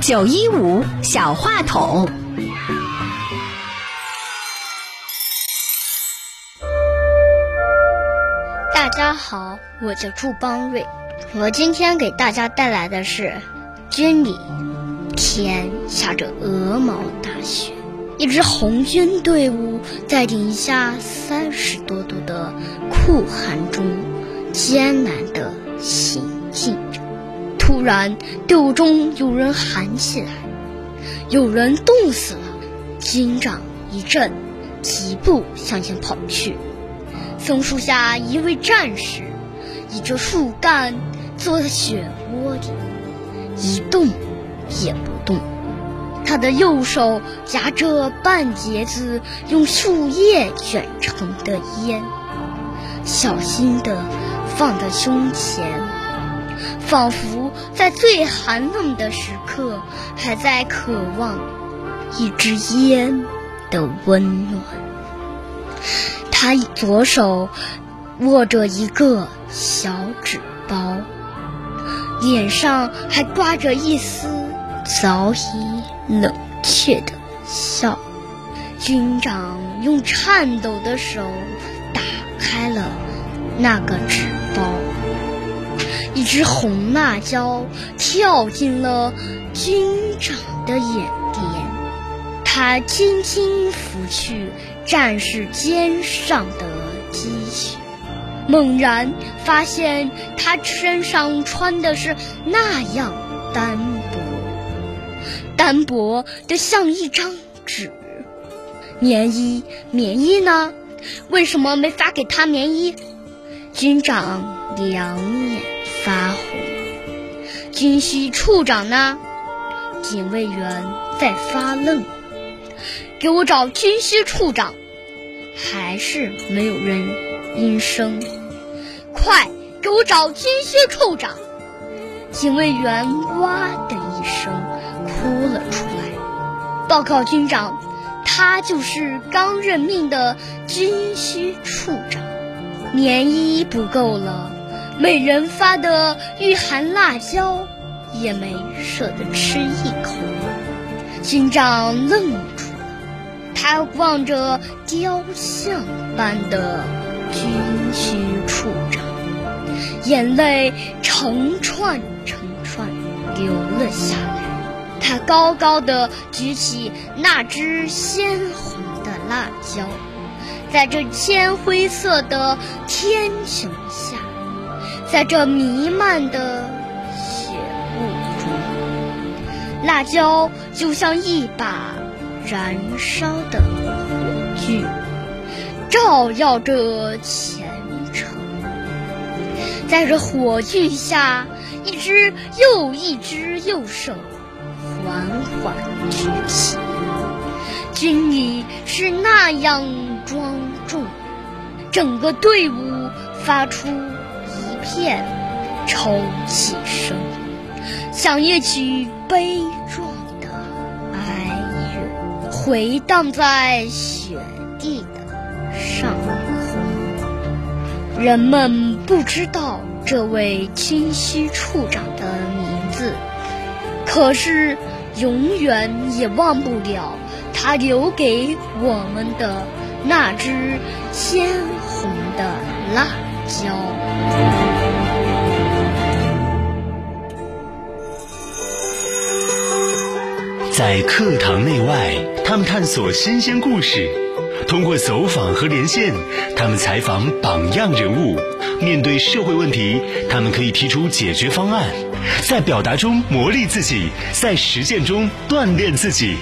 九一五小话筒，大家好，我叫祝邦瑞，我今天给大家带来的是军里。天下着鹅毛大雪，一支红军队伍在零下三十多度的酷寒中艰难地行进着。突然，队伍中有人喊起来：“有人冻死了！”警长一震，疾步向前跑去。松树下，一位战士倚着树干，坐在雪窝里，一动也不动。他的右手夹着半截子用树叶卷成的烟，小心地放在胸前。仿佛在最寒冷的时刻，还在渴望一支烟的温暖。他左手握着一个小纸包，脸上还挂着一丝早已冷却的笑。军长用颤抖的手打开了那个纸包。一只红辣椒跳进了军长的眼帘，他轻轻拂去战士肩上的积雪，猛然发现他身上穿的是那样单薄，单薄的像一张纸。棉衣，棉衣呢？为什么没发给他棉衣？军长两眼。发红，军需处长呢？警卫员在发愣。给我找军需处长，还是没有人应声。快给我找军需处长！警卫员哇的一声哭了出来。报告军长，他就是刚任命的军需处长。棉衣不够了。每人发的御寒辣椒，也没舍得吃一口。军长愣住了，他望着雕像般的军需处长，眼泪成串成串流了下来。他高高的举起那只鲜红的辣椒，在这铅灰色的天穹下。在这弥漫的雪雾中，辣椒就像一把燃烧的火炬，照耀着前程。在这火炬下，一只又一只右手缓缓举起，军礼是那样庄重，整个队伍发出一。片抽泣声，像一曲悲壮的哀乐，回荡在雪地的上空。人们不知道这位军需处长的名字，可是永远也忘不了他留给我们的那只鲜红的辣椒。在课堂内外，他们探索新鲜故事；通过走访和连线，他们采访榜样人物。面对社会问题，他们可以提出解决方案。在表达中磨砺自己，在实践中锻炼自己。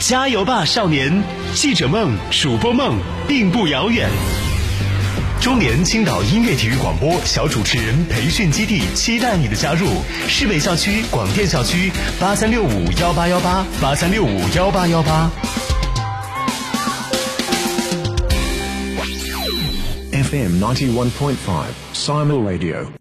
加油吧，少年！记者梦、主播梦并不遥远。中年青岛音乐体育广播小主持人培训基地，期待你的加入。市北校区广电校区八三六五幺八幺八八三六五幺八幺八。FM ninety one point five Simon Radio。